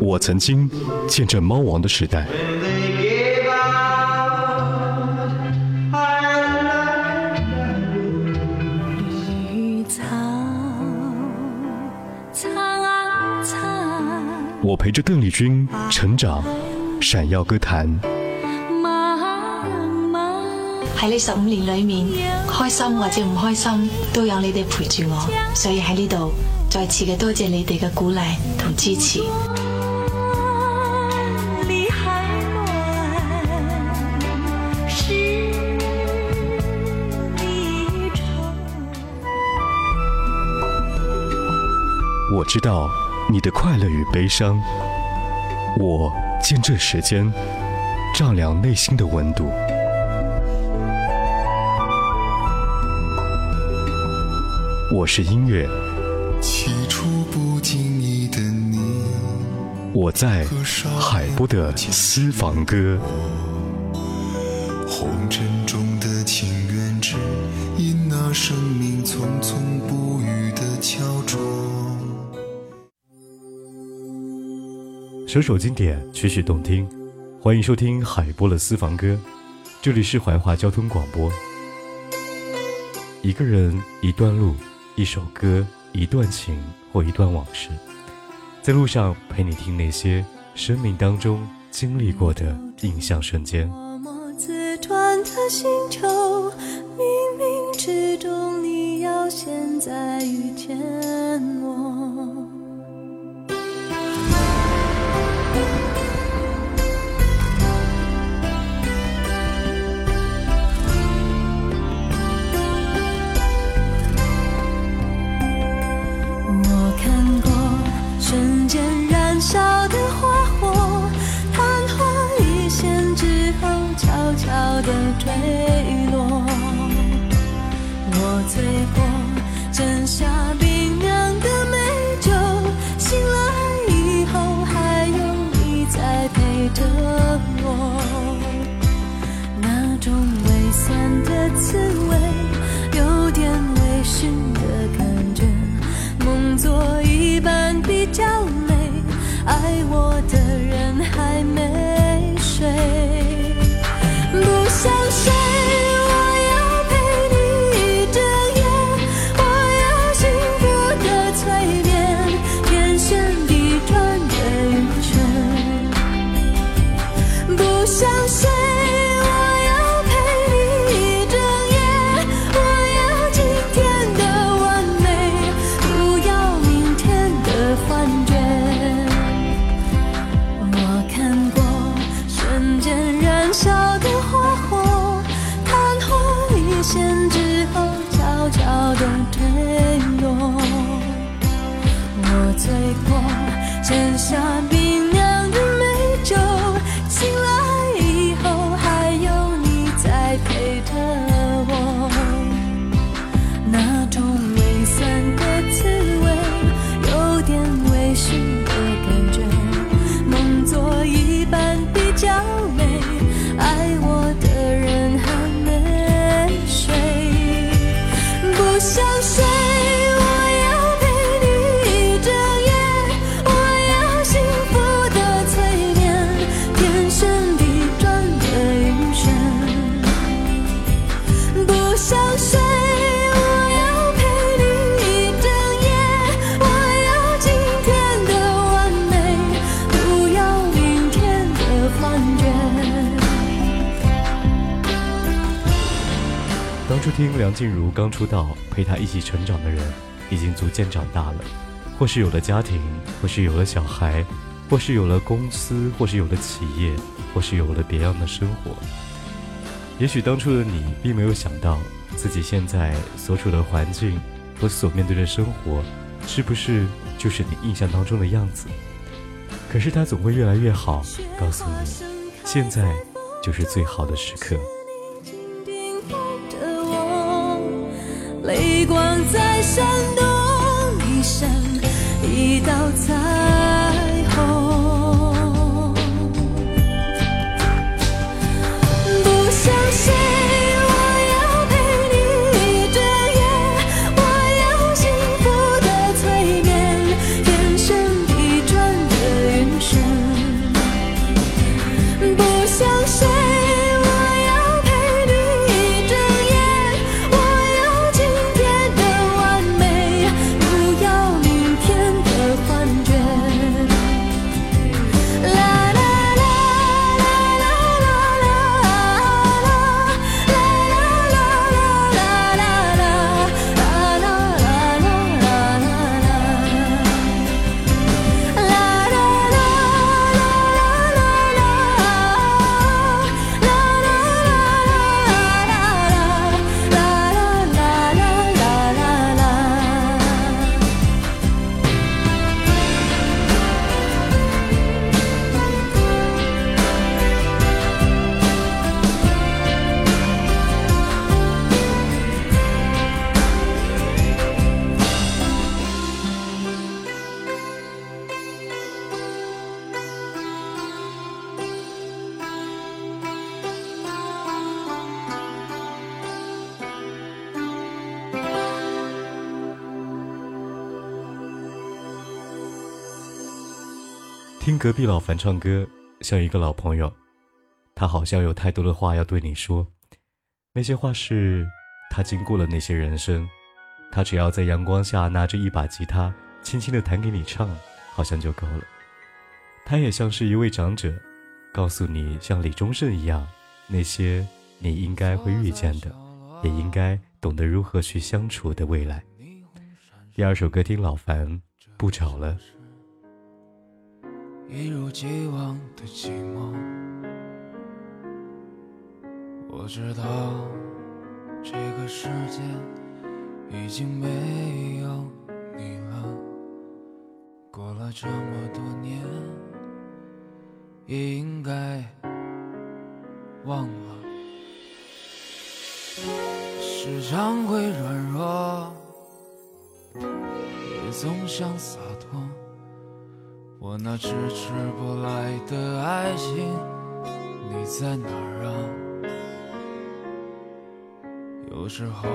我曾经见证猫王的时代，我陪着邓丽君成长，闪耀歌坛。喺呢十五年裏面，開心或者唔開心，都有你哋陪住我，所以喺呢度再次嘅多谢你哋嘅鼓勵同支持。我知道你的快乐与悲伤，我见证时间，丈量内心的温度。我是音乐，起初不经意的你，我在海波的私房歌。红尘中的情缘，只因那生命匆匆不语的敲钟。首首经典，曲曲动听，欢迎收听海波的私房歌，这里是怀化交通广播。一个人，一段路，一首歌，一段情或一段往事，在路上陪你听那些生命当中经历过的印象瞬间。默默自转的星球，冥冥之中你要现在遇见我。在陪着听梁静茹刚出道，陪她一起成长的人，已经逐渐长大了，或是有了家庭，或是有了小孩，或是有了公司，或是有了企业，或是有了别样的生活。也许当初的你并没有想到，自己现在所处的环境和所面对的生活，是不是就是你印象当中的样子？可是它总会越来越好，告诉你，现在就是最好的时刻。泪光在闪动，一闪一道彩听隔壁老樊唱歌，像一个老朋友。他好像有太多的话要对你说，那些话是他经过了那些人生，他只要在阳光下拿着一把吉他，轻轻的弹给你唱，好像就够了。他也像是一位长者，告诉你像李宗盛一样，那些你应该会遇见的，也应该懂得如何去相处的未来。第二首歌听老樊，不找了。一如既往的寂寞。我知道这个世界已经没有你了。过了这么多年，也应该忘了。时常会软弱，也总想洒脱。我那迟迟不来的爱情，你在哪儿啊？有时候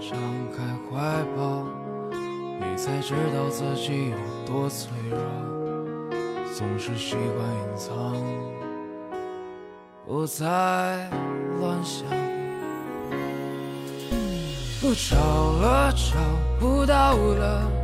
张开怀抱，你才知道自己有多脆弱。总是习惯隐藏，不再乱想。我找了，找不到了。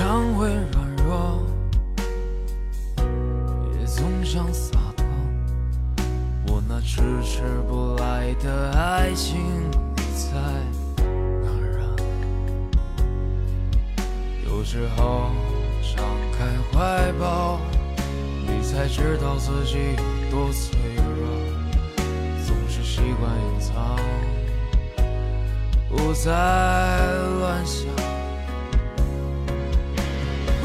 常会软弱，也总想洒脱。我那迟迟不来的爱情，你在哪儿啊？有时候张开怀抱，你才知道自己有多脆弱。总是习惯隐藏，不再乱想。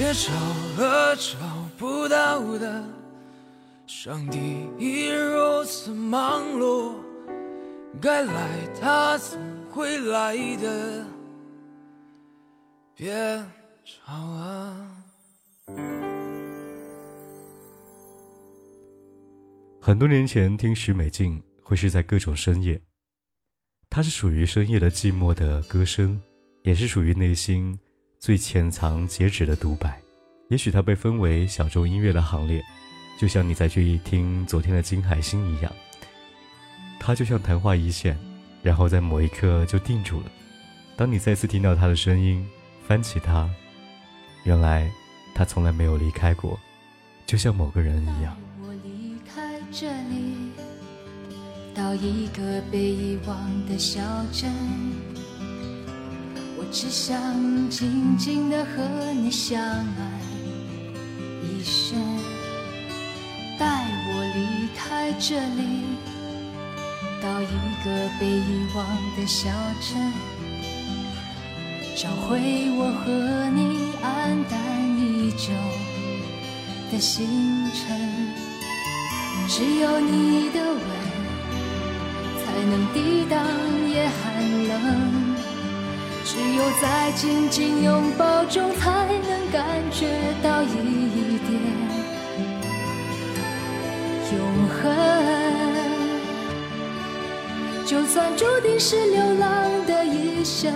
别找了，找不到的。上帝已如此忙碌，该来他总会来的。别找了。很多年前听许美静，会是在各种深夜。她是属于深夜的寂寞的歌声，也是属于内心。最潜藏截止的独白，也许它被分为小众音乐的行列，就像你再去听昨天的金海心一样，它就像昙花一现，然后在某一刻就定住了。当你再次听到他的声音，翻起它，原来他从来没有离开过，就像某个人一样。我离开这里，到一个被遗忘的小镇。只想静静的和你相爱一生，带我离开这里，到一个被遗忘的小镇，找回我和你黯淡已久的星辰。只有你的吻，才能抵挡夜寒冷。只有在紧紧拥抱中，才能感觉到一点永恒。就算注定是流浪的一生，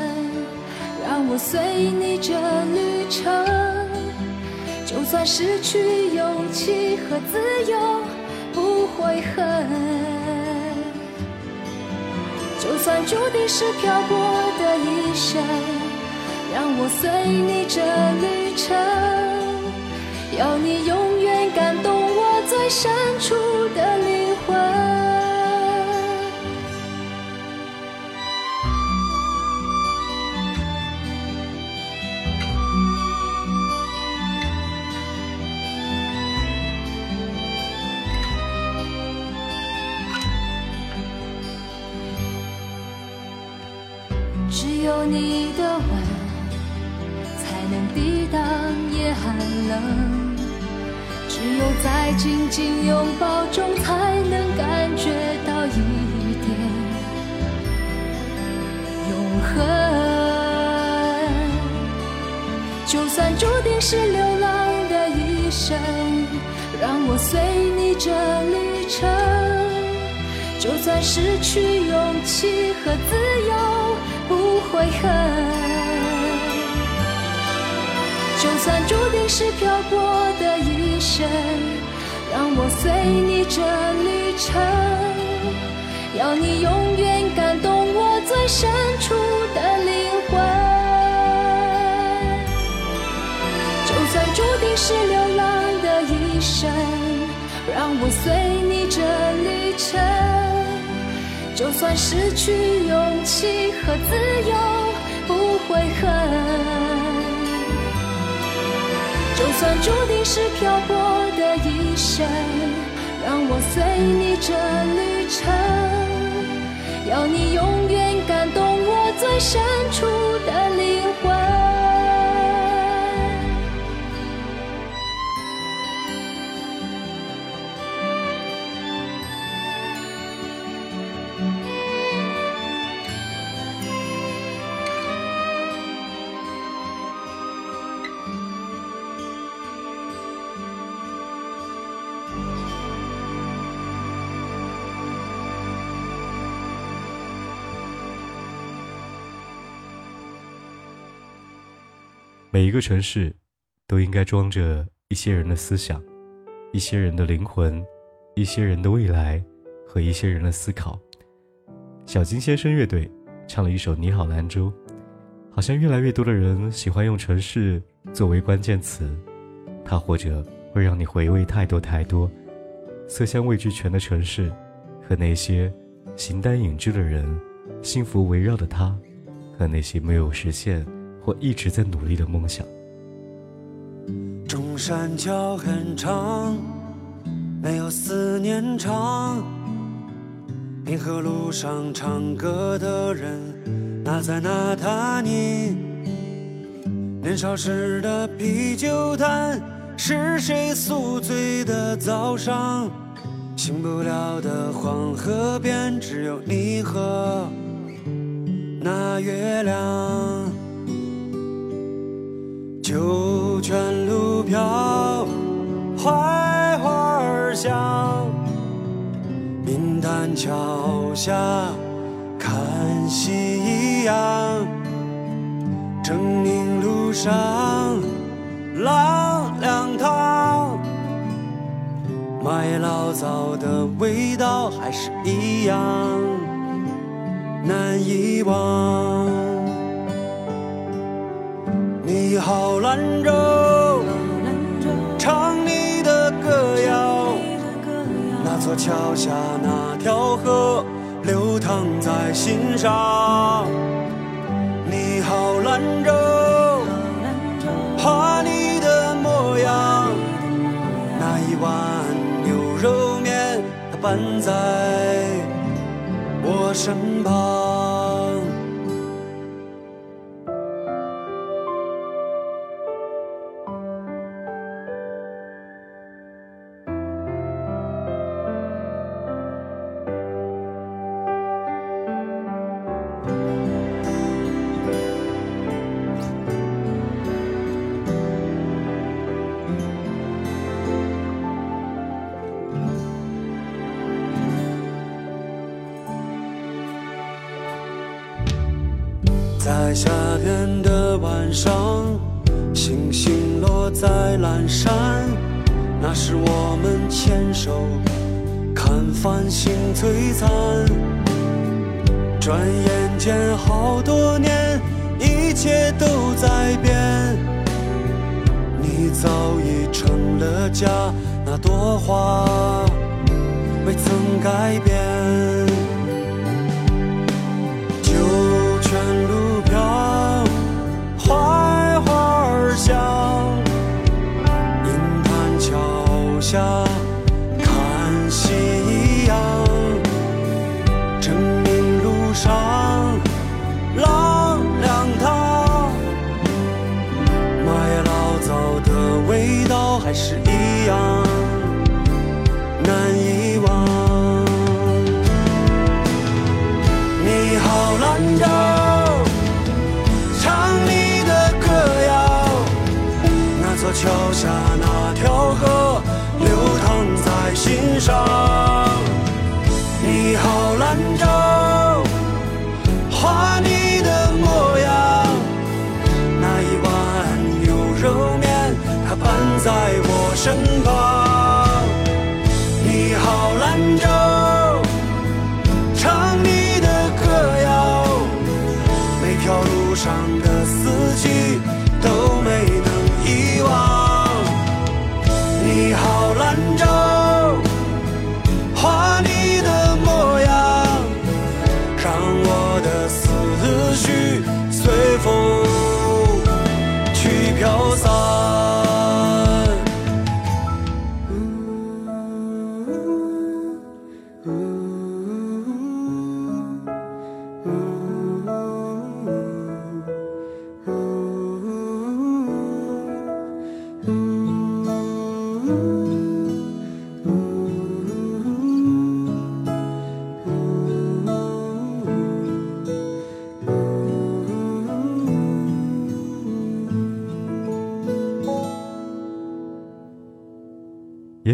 让我随你这旅程。就算失去勇气和自由，不悔恨。就算注定是漂泊的一生，让我随你这旅程。要你永远感动我最深处在紧紧拥抱中，才能感觉到一点永恒。就算注定是流浪的一生，让我随你这旅程。就算失去勇气和自由，不悔恨。就算注定是漂泊的一生，让我随你这旅程。要你永远感动我最深处的灵魂。就算注定是流浪的一生，让我随你这旅程。就算失去勇气和自由，不悔恨。算注定是漂泊的一生，让我随你这旅程。要你永远感动我最深处的灵魂。每一个城市，都应该装着一些人的思想，一些人的灵魂，一些人的未来和一些人的思考。小金先生乐队唱了一首《你好，兰州》，好像越来越多的人喜欢用城市作为关键词，它或者会让你回味太多太多色香味俱全的城市，和那些形单影只的人，幸福围绕的他，和那些没有实现。我一直在努力的梦想。中山桥很长，没有思念长。滨河路上唱歌的人，那在那他你？年少时的啤酒摊，是谁宿醉的早上？醒不了的黄河边，只有你和那月亮。九泉路飘，槐花香。银潭桥下看夕阳。正宁路上浪两趟，卖醪糟的味道还是一样难遗忘。你好，兰州，唱你的歌谣。那座桥下那条河，流淌在心上。你好，兰州，画你的模样。那一碗牛肉面，它伴在我身旁。那是我们牵手看繁星璀璨。转眼间好多年，一切都在变，你早已成了家，那朵花未曾改变。下看夕阳。证明路上浪两趟，麦醪糟的味道还是一样难遗忘。你好，兰州。唱你的歌谣，那座桥下那条河心上。你好，兰州，画你的模样。那一碗牛肉面，它伴在我身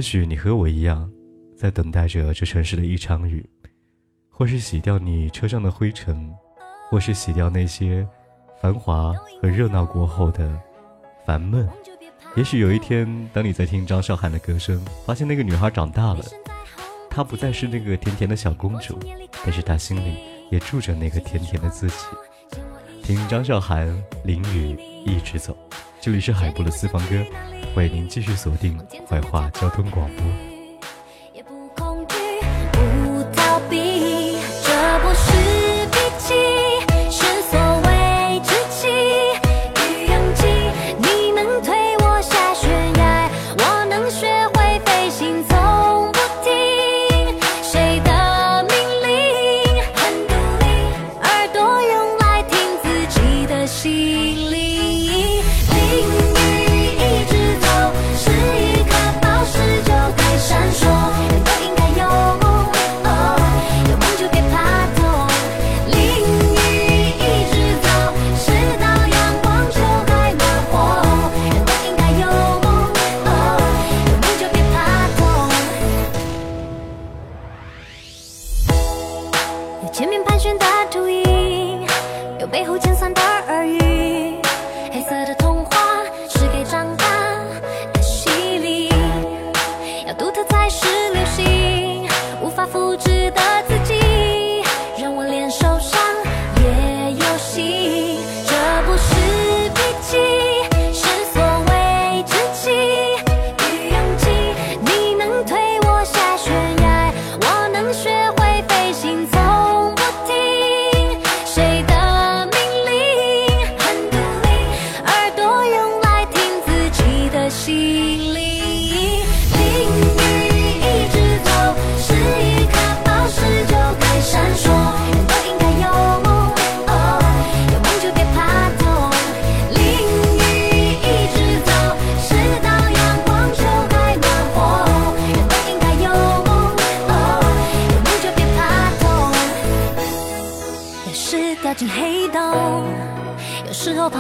也许你和我一样，在等待着这城市的一场雨，或是洗掉你车上的灰尘，或是洗掉那些繁华和热闹过后的烦闷。也许有一天，当你在听张韶涵的歌声，发现那个女孩长大了，她不再是那个甜甜的小公主，但是她心里也住着那个甜甜的自己。听张韶涵淋雨一直走，这里是海波的私房歌。为您继续锁定怀化交通广播。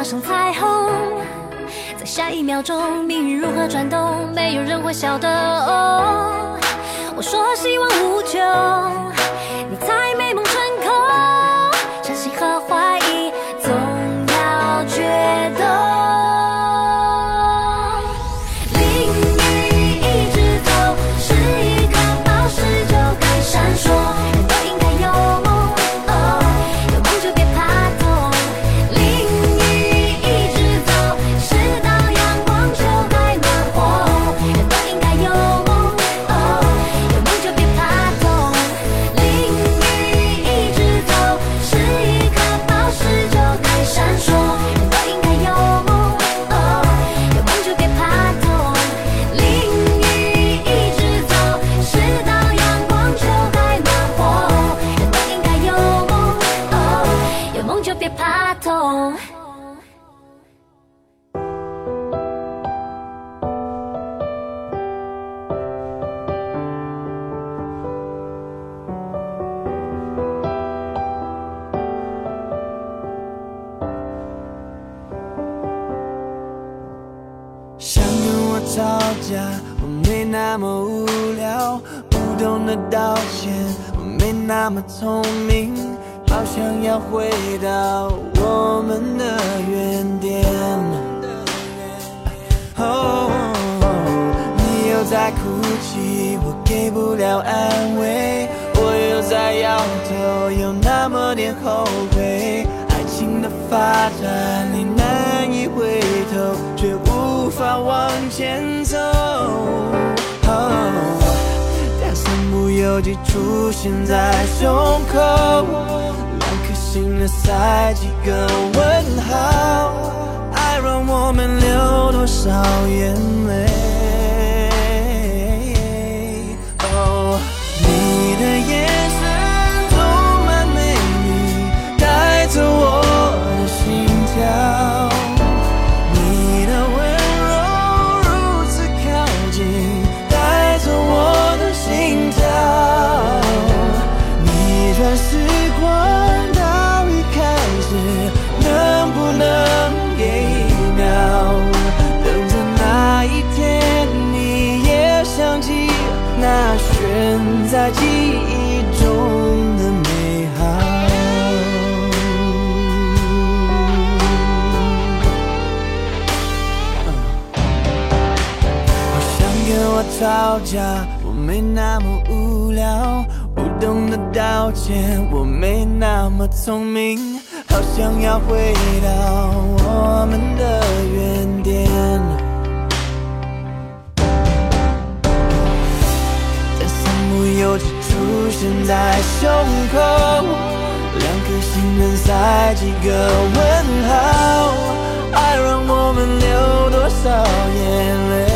画上彩虹，在下一秒钟，命运如何转动，没有人会晓得。哦我说希望无穷，我没那么无聊，不懂得道歉，我没那么聪明，好想要回到我们的原点。哦，你又在哭泣，我给不了安慰，我又在摇头，有那么点后悔。爱情的发展，你难以回头，却无法往前走。游记出现在胸口，两颗心的塞几个问号，爱让我们流多少眼泪？道歉，我没那么聪明，好想要回到我们的原点。但身不由己出现在胸口，两颗心能塞几个问号？爱让我们流多少眼泪？